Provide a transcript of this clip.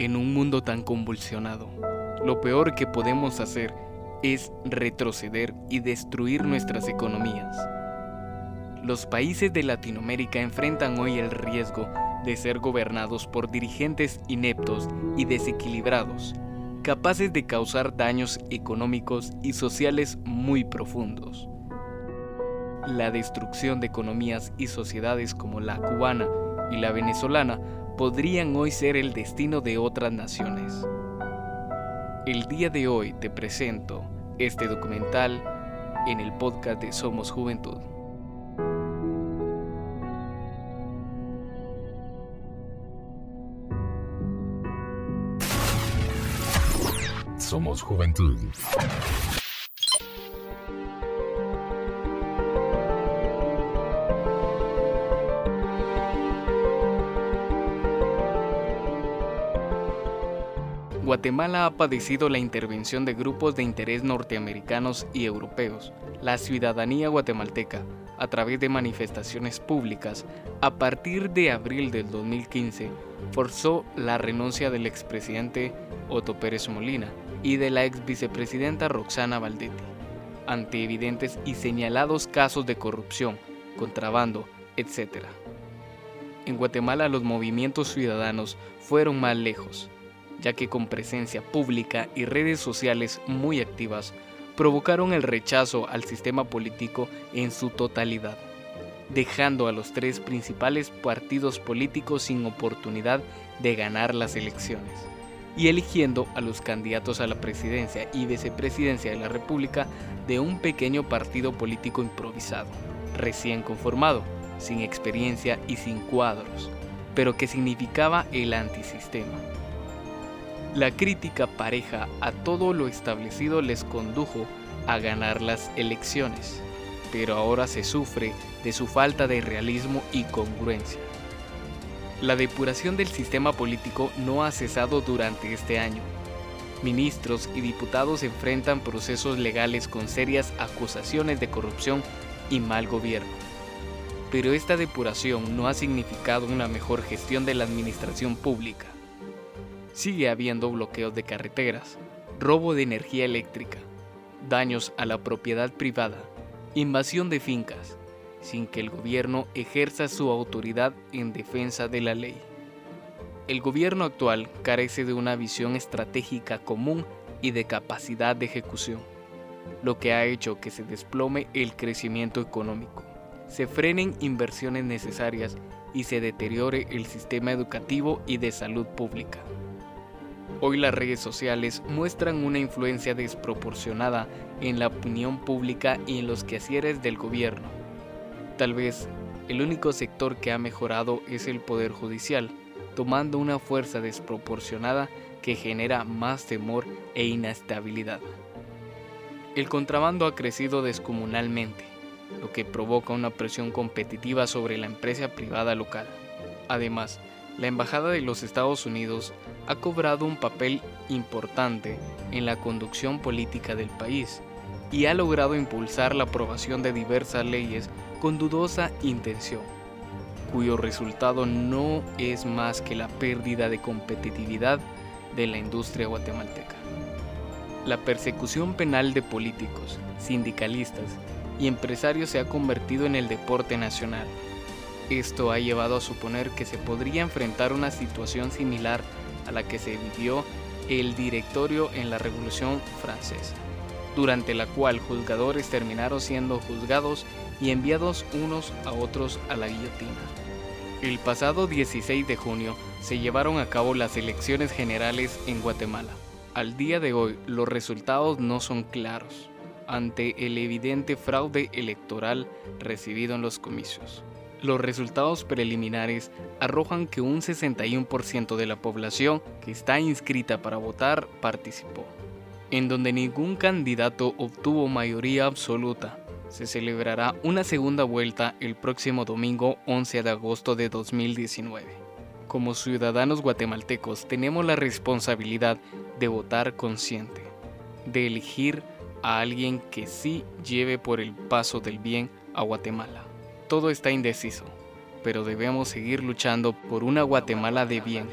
En un mundo tan convulsionado, lo peor que podemos hacer es retroceder y destruir nuestras economías. Los países de Latinoamérica enfrentan hoy el riesgo de ser gobernados por dirigentes ineptos y desequilibrados, capaces de causar daños económicos y sociales muy profundos. La destrucción de economías y sociedades como la cubana y la venezolana podrían hoy ser el destino de otras naciones. El día de hoy te presento este documental en el podcast de Somos Juventud. Somos Juventud. Guatemala ha padecido la intervención de grupos de interés norteamericanos y europeos. La ciudadanía guatemalteca, a través de manifestaciones públicas, a partir de abril del 2015, forzó la renuncia del expresidente Otto Pérez Molina y de la ex vicepresidenta Roxana Valdetti, ante evidentes y señalados casos de corrupción, contrabando, etc. En Guatemala los movimientos ciudadanos fueron más lejos ya que con presencia pública y redes sociales muy activas, provocaron el rechazo al sistema político en su totalidad, dejando a los tres principales partidos políticos sin oportunidad de ganar las elecciones, y eligiendo a los candidatos a la presidencia y vicepresidencia de la República de un pequeño partido político improvisado, recién conformado, sin experiencia y sin cuadros, pero que significaba el antisistema la crítica pareja a todo lo establecido les condujo a ganar las elecciones, pero ahora se sufre de su falta de realismo y congruencia. La depuración del sistema político no ha cesado durante este año. Ministros y diputados enfrentan procesos legales con serias acusaciones de corrupción y mal gobierno. Pero esta depuración no ha significado una mejor gestión de la administración pública sigue habiendo bloqueos de carreteras, robo de energía eléctrica, daños a la propiedad privada, invasión de fincas, sin que el gobierno ejerza su autoridad en defensa de la ley. El gobierno actual carece de una visión estratégica común y de capacidad de ejecución, lo que ha hecho que se desplome el crecimiento económico, se frenen inversiones necesarias y se deteriore el sistema educativo y de salud pública. Hoy las redes sociales muestran una influencia desproporcionada en la opinión pública y en los quehaceres del gobierno. Tal vez el único sector que ha mejorado es el Poder Judicial, tomando una fuerza desproporcionada que genera más temor e inestabilidad. El contrabando ha crecido descomunalmente, lo que provoca una presión competitiva sobre la empresa privada local. Además, la Embajada de los Estados Unidos ha cobrado un papel importante en la conducción política del país y ha logrado impulsar la aprobación de diversas leyes con dudosa intención, cuyo resultado no es más que la pérdida de competitividad de la industria guatemalteca. La persecución penal de políticos, sindicalistas y empresarios se ha convertido en el deporte nacional esto ha llevado a suponer que se podría enfrentar una situación similar a la que se vivió el directorio en la Revolución Francesa, durante la cual juzgadores terminaron siendo juzgados y enviados unos a otros a la guillotina. El pasado 16 de junio se llevaron a cabo las elecciones generales en Guatemala. Al día de hoy los resultados no son claros ante el evidente fraude electoral recibido en los comicios. Los resultados preliminares arrojan que un 61% de la población que está inscrita para votar participó, en donde ningún candidato obtuvo mayoría absoluta. Se celebrará una segunda vuelta el próximo domingo 11 de agosto de 2019. Como ciudadanos guatemaltecos tenemos la responsabilidad de votar consciente, de elegir a alguien que sí lleve por el paso del bien a Guatemala. Todo está indeciso, pero debemos seguir luchando por una Guatemala de bien